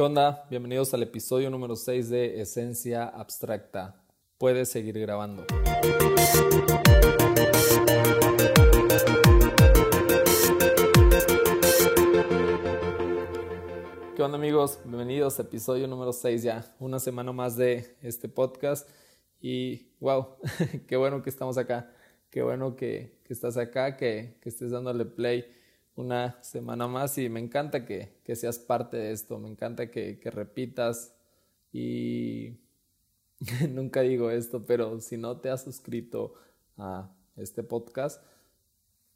¿Qué onda? Bienvenidos al episodio número 6 de Esencia Abstracta. Puedes seguir grabando. ¿Qué onda amigos? Bienvenidos a episodio número 6 ya. Una semana más de este podcast. Y wow, qué bueno que estamos acá. Qué bueno que, estás acá, que, que estés dándole play una semana más y me encanta que, seas parte de esto, me encanta que, repitas y nunca digo esto, pero si no te has suscrito a este podcast,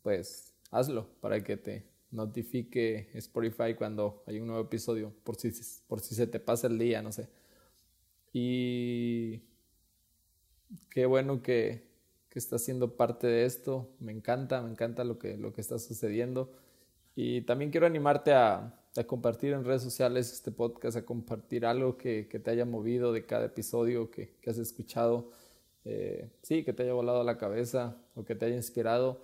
pues hazlo para que te notifique Spotify cuando hay un nuevo episodio, por si, por si se te pasa el día, no sé. Y qué bueno que, que estás siendo parte de esto, me encanta, me encanta lo que, lo que está sucediendo. Y también quiero animarte a, compartir en redes sociales este podcast, a compartir algo que, te haya movido de cada episodio que, has escuchado. Eh, sí, que te haya volado a la cabeza o que te haya inspirado.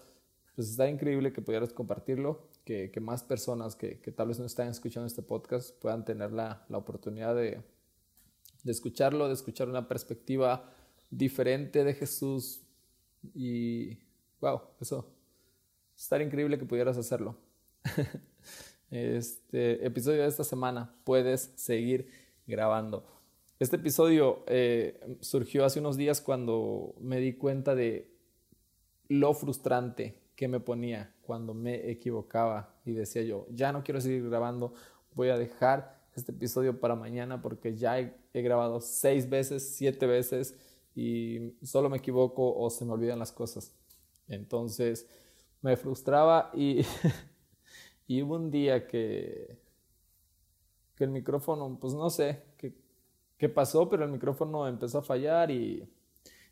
Pues está increíble que pudieras compartirlo, que, más personas que, tal vez no están escuchando este podcast puedan tener la, oportunidad de, de escucharlo, de escuchar una perspectiva diferente de Jesús. Y wow, eso. Estaría increíble que pudieras hacerlo. este episodio de esta semana puedes seguir grabando. Este episodio eh, surgió hace unos días cuando me di cuenta de lo frustrante que me ponía cuando me equivocaba y decía yo, ya no quiero seguir grabando, voy a dejar este episodio para mañana porque ya he, he grabado seis veces, siete veces y solo me equivoco o se me olvidan las cosas. Entonces me frustraba y Y hubo un día que, que el micrófono, pues no sé qué, pasó, pero el micrófono empezó a fallar y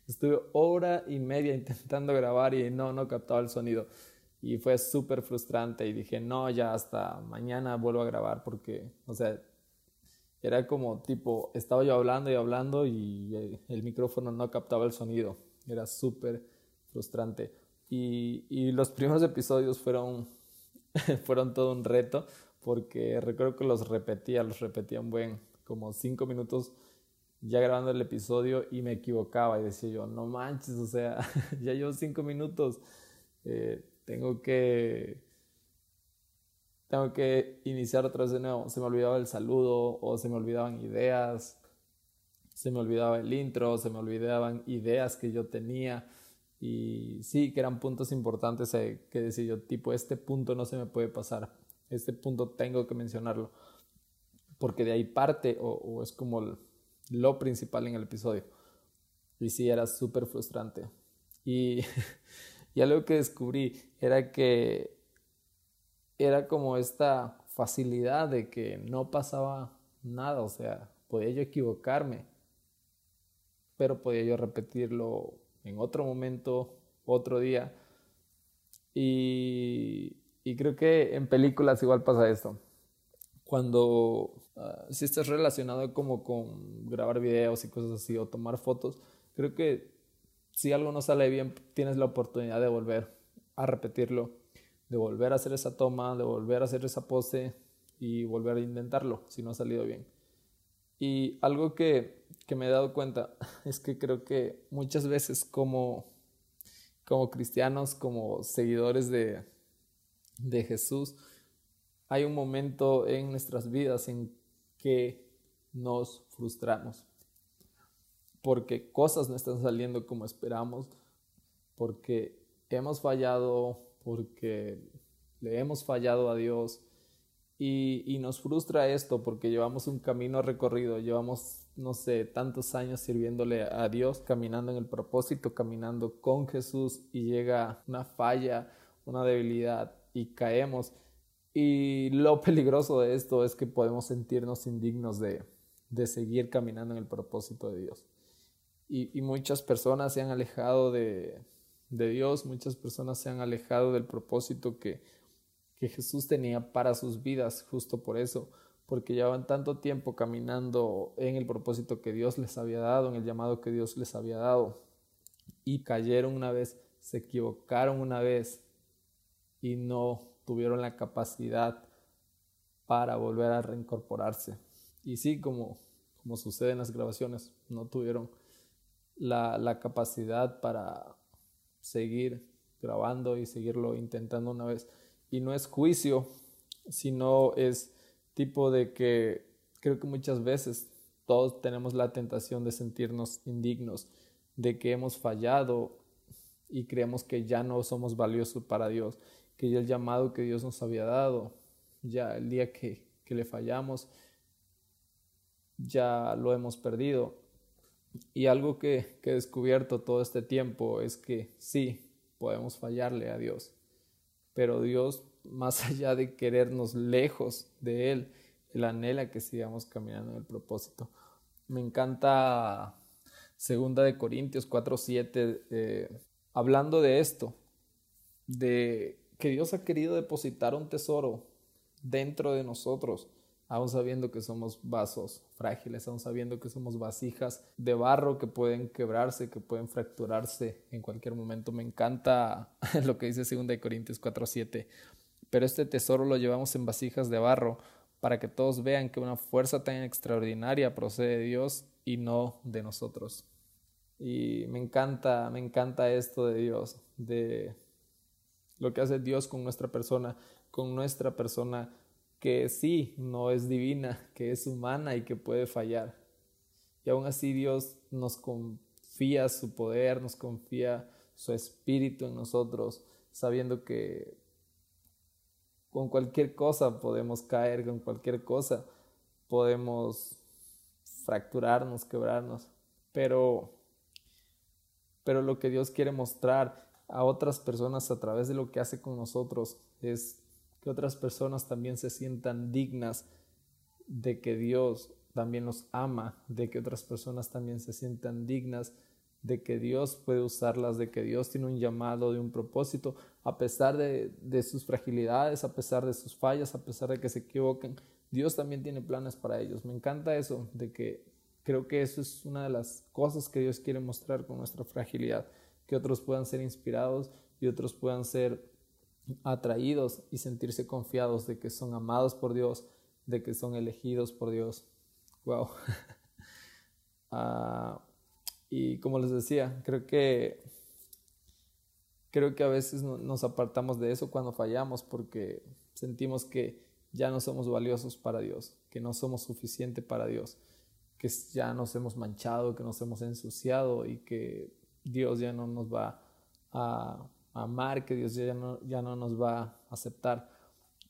estuve hora y media intentando grabar y no, no captaba el sonido. Y fue súper frustrante y dije, no, ya hasta mañana vuelvo a grabar porque, o sea, era como tipo, estaba yo hablando y hablando y el micrófono no captaba el sonido. Era súper frustrante. Y, y los primeros episodios fueron fueron todo un reto porque recuerdo que los repetía, los repetía un buen, como cinco minutos ya grabando el episodio y me equivocaba y decía yo, no manches, o sea, ya llevo cinco minutos, eh, tengo que, tengo que iniciar otra vez de nuevo, se me olvidaba el saludo o se me olvidaban ideas, se me olvidaba el intro, se me olvidaban ideas que yo tenía y sí, que eran puntos importantes eh, que decía yo, tipo, este punto no se me puede pasar, este punto tengo que mencionarlo, porque de ahí parte o, es como lo principal en el episodio. Y sí, era súper frustrante. Y, y algo que descubrí era que era como esta facilidad de que no pasaba nada, o sea, podía yo equivocarme, pero podía yo repetirlo en otro momento, otro día. Y, creo que en películas igual pasa esto. Cuando ah, si estás relacionado como con grabar videos y cosas así o tomar fotos, creo que si algo no sale bien, tienes la oportunidad de volver a repetirlo, de volver a hacer esa toma, de volver a hacer esa pose y volver a intentarlo si no ha salido bien. Y algo que, me he dado cuenta es que creo que muchas veces como, como cristianos, como seguidores de, de Jesús, hay un momento en nuestras vidas en que nos frustramos porque cosas no están saliendo como esperamos, porque hemos fallado, porque le hemos fallado a Dios, y, nos frustra esto porque llevamos un camino recorrido, llevamos, no sé, tantos años sirviéndole a Dios, caminando en el propósito, caminando con Jesús y llega una falla, una debilidad y caemos. Y lo peligroso de esto es que podemos sentirnos indignos de, seguir caminando en el propósito de Dios. Y, muchas personas se han alejado de, de Dios, muchas personas se han alejado del propósito que que Jesús tenía para sus vidas, justo por eso, porque llevaban tanto tiempo caminando en el propósito que Dios les había dado, en el llamado que Dios les había dado, y cayeron una vez, se equivocaron una vez y no tuvieron la capacidad para volver a reincorporarse. Y sí, como, como sucede en las grabaciones, no tuvieron la, la capacidad para seguir grabando y seguirlo intentando una vez. Y no es juicio, sino es tipo de que creo que muchas veces todos tenemos la tentación de sentirnos indignos, de que hemos fallado y creemos que ya no somos valiosos para Dios, que ya el llamado que Dios nos había dado, ya el día que, que le fallamos, ya lo hemos perdido. Y algo que, que he descubierto todo este tiempo es que sí, podemos fallarle a Dios, pero Dios, más allá de querernos lejos de Él, Él anhela que sigamos caminando en el propósito. Me encanta Segunda de Corintios 4:7, eh, hablando de esto, de que Dios ha querido depositar un tesoro dentro de nosotros aún sabiendo que somos vasos frágiles, aún sabiendo que somos vasijas de barro que pueden quebrarse, que pueden fracturarse en cualquier momento. Me encanta lo que dice 2 Corintios 4:7. Pero este tesoro lo llevamos en vasijas de barro para que todos vean que una fuerza tan extraordinaria procede de Dios y no de nosotros. Y me encanta, me encanta esto de Dios, de lo que hace Dios con nuestra persona, con nuestra persona que sí, no es divina, que es humana y que puede fallar. Y aún así Dios nos confía su poder, nos confía su espíritu en nosotros, sabiendo que con cualquier cosa podemos caer, con cualquier cosa podemos fracturarnos, quebrarnos, pero pero lo que Dios quiere mostrar a otras personas a través de lo que hace con nosotros es que otras personas también se sientan dignas de que Dios también los ama, de que otras personas también se sientan dignas de que Dios puede usarlas, de que Dios tiene un llamado, de un propósito, a pesar de, de, sus fragilidades, a pesar de sus fallas, a pesar de que se equivoquen, Dios también tiene planes para ellos. Me encanta eso, de que creo que eso es una de las cosas que Dios quiere mostrar con nuestra fragilidad, que otros puedan ser inspirados y otros puedan ser atraídos y sentirse confiados de que son amados por Dios, de que son elegidos por Dios. Wow. y como les decía, creo que creo que a veces nos apartamos de eso cuando fallamos porque sentimos que ya no somos valiosos para Dios, que no somos suficiente para Dios, que ya nos hemos manchado, que nos hemos ensuciado y que Dios ya no nos va a amar, que Dios ya no, ya no nos va a aceptar.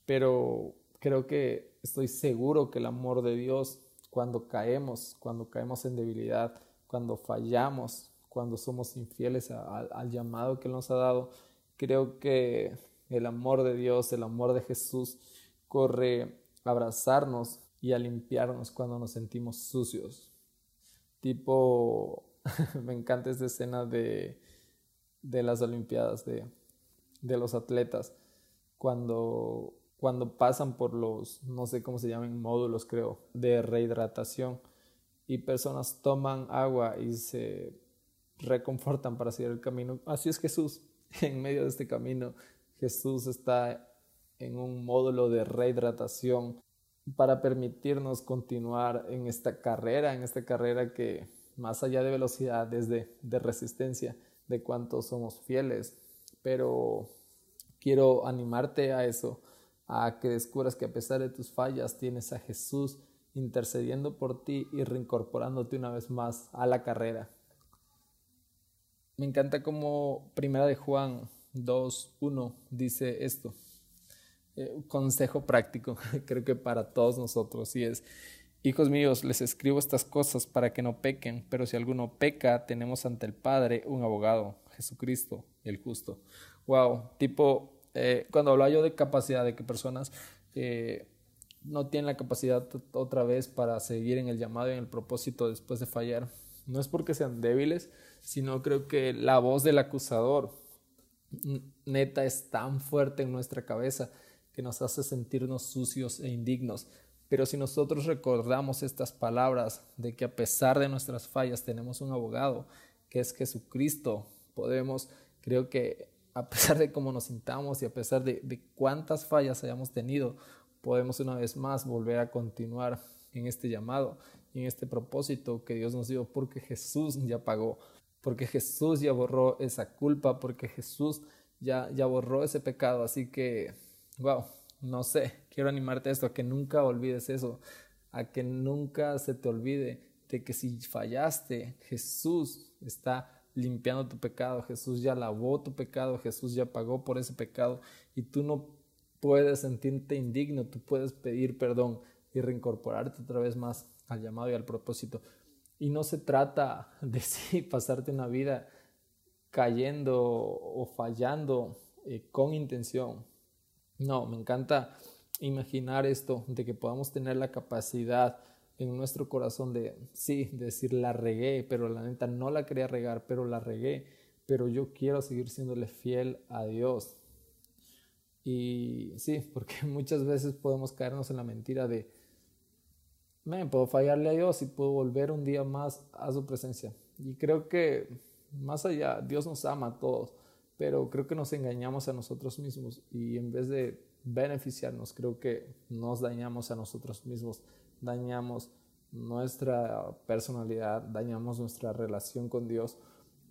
Pero creo que estoy seguro que el amor de Dios, cuando caemos, cuando caemos en debilidad, cuando fallamos, cuando somos infieles al llamado que Él nos ha dado, creo que el amor de Dios, el amor de Jesús, corre a abrazarnos y a limpiarnos cuando nos sentimos sucios. Tipo, me encanta esta escena de de las Olimpiadas, de, de los atletas, cuando, cuando pasan por los, no sé cómo se llaman, módulos creo, de rehidratación y personas toman agua y se reconfortan para seguir el camino. Así es Jesús. En medio de este camino, Jesús está en un módulo de rehidratación para permitirnos continuar en esta carrera, en esta carrera que más allá de velocidad es de, de resistencia de cuánto somos fieles, pero quiero animarte a eso, a que descubras que a pesar de tus fallas tienes a Jesús intercediendo por ti y reincorporándote una vez más a la carrera. Me encanta como Primera de Juan 2.1 dice esto. Eh, consejo práctico, creo que para todos nosotros, y es, Hijos míos, les escribo estas cosas para que no pequen, pero si alguno peca, tenemos ante el Padre un abogado, Jesucristo, el justo. Wow, tipo, eh, cuando hablaba yo de capacidad, de que personas eh, no tienen la capacidad otra vez para seguir en el llamado y en el propósito después de fallar, no es porque sean débiles, sino creo que la voz del acusador neta es tan fuerte en nuestra cabeza que nos hace sentirnos sucios e indignos. Pero si nosotros recordamos estas palabras de que a pesar de nuestras fallas tenemos un abogado, que es Jesucristo, podemos, creo que a pesar de cómo nos sintamos y a pesar de, de cuántas fallas hayamos tenido, podemos una vez más volver a continuar en este llamado y en este propósito que Dios nos dio porque Jesús ya pagó, porque Jesús ya borró esa culpa, porque Jesús ya, ya borró ese pecado. Así que, wow, no sé, quiero animarte a esto, a que nunca olvides eso, a que nunca se te olvide de que si fallaste, Jesús está limpiando tu pecado, Jesús ya lavó tu pecado, Jesús ya pagó por ese pecado y tú no puedes sentirte indigno, tú puedes pedir perdón y reincorporarte otra vez más al llamado y al propósito. Y no se trata de sí pasarte una vida cayendo o fallando eh, con intención. No, me encanta imaginar esto, de que podamos tener la capacidad en nuestro corazón de, sí, decir la regué, pero la neta no la quería regar, pero la regué, pero yo quiero seguir siéndole fiel a Dios. Y sí, porque muchas veces podemos caernos en la mentira de, me puedo fallarle a Dios y puedo volver un día más a su presencia. Y creo que más allá, Dios nos ama a todos, pero creo que nos engañamos a nosotros mismos y en vez de beneficiarnos, creo que nos dañamos a nosotros mismos dañamos nuestra personalidad, dañamos nuestra relación con Dios,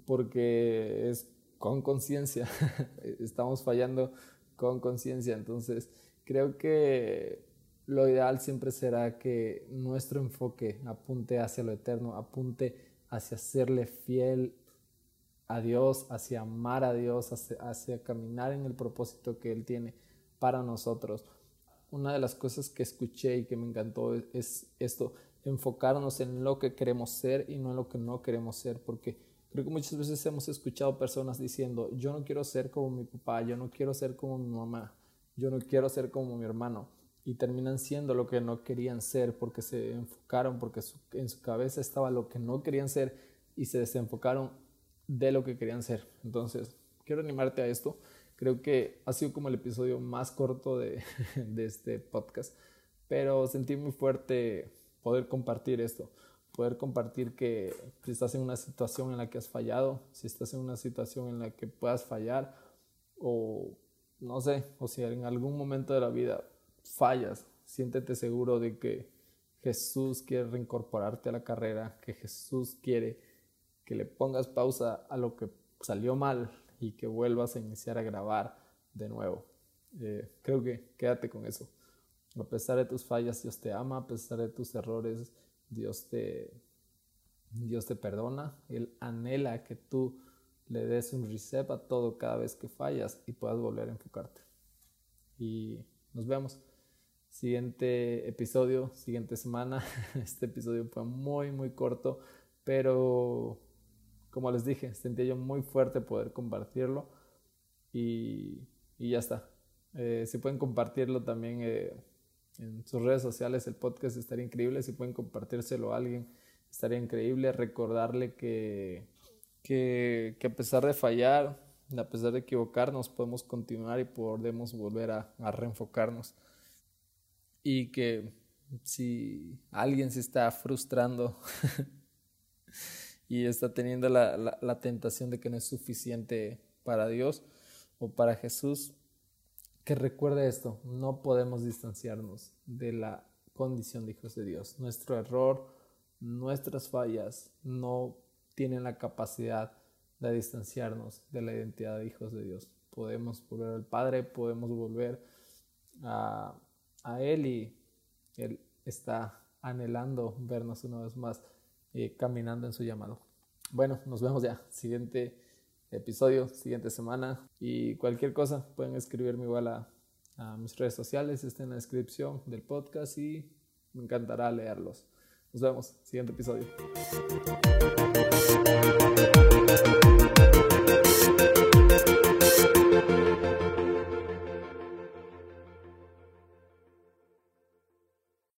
porque es con conciencia, estamos fallando con conciencia. Entonces, creo que lo ideal siempre será que nuestro enfoque apunte hacia lo eterno, apunte hacia serle fiel a Dios, hacia amar a Dios, hacia, caminar en el propósito que Él tiene para nosotros una de las cosas que escuché y que me encantó es, esto, enfocarnos en lo que queremos ser y no en lo que no queremos ser, porque creo que muchas veces hemos escuchado personas diciendo, yo no quiero ser como mi papá, yo no quiero ser como mi mamá, yo no quiero ser como mi hermano, y terminan siendo lo que no querían ser porque se enfocaron, porque en su cabeza estaba lo que no querían ser y se desenfocaron de lo que querían ser. Entonces, quiero animarte a esto. Creo que ha sido como el episodio más corto de, este podcast, pero sentí muy fuerte poder compartir esto, poder compartir que si estás en una situación en la que has fallado, si estás en una situación en la que puedas fallar o no sé, o si en algún momento de la vida fallas, siéntete seguro de que Jesús quiere reincorporarte a la carrera, que Jesús quiere que le pongas pausa a lo que salió mal, y que vuelvas a iniciar a grabar de nuevo. Eh, creo que quédate con eso. A pesar de tus fallas, Dios te ama, a pesar de tus errores, Dios te, Dios te perdona. Él anhela que tú le des un reset a todo cada vez que fallas y puedas volver a enfocarte. Y nos vemos. Siguiente episodio, siguiente semana. Este episodio fue muy, muy corto, pero como les dije, sentía yo muy fuerte poder compartirlo y, ya está. Eh, si pueden compartirlo también eh, en sus redes sociales, el podcast estaría increíble. Si pueden compartírselo a alguien, estaría increíble. Recordarle que, que, a pesar de fallar, a pesar de equivocarnos, podemos continuar y podemos volver a, a reenfocarnos. Y que si alguien se está frustrando y está teniendo la, tentación de que no es suficiente para Dios o para Jesús, que recuerde esto, no podemos distanciarnos de la condición de hijos de Dios. Nuestro error, nuestras fallas no tienen la capacidad de distanciarnos de la identidad de hijos de Dios. Podemos volver al Padre, podemos volver a, Él y Él está anhelando vernos una vez más eh, caminando en su llamado. Bueno, nos vemos ya. Siguiente episodio, siguiente semana. Y cualquier cosa pueden escribirme igual a, mis redes sociales. Está en la descripción del podcast y me encantará leerlos. Nos vemos. Siguiente episodio.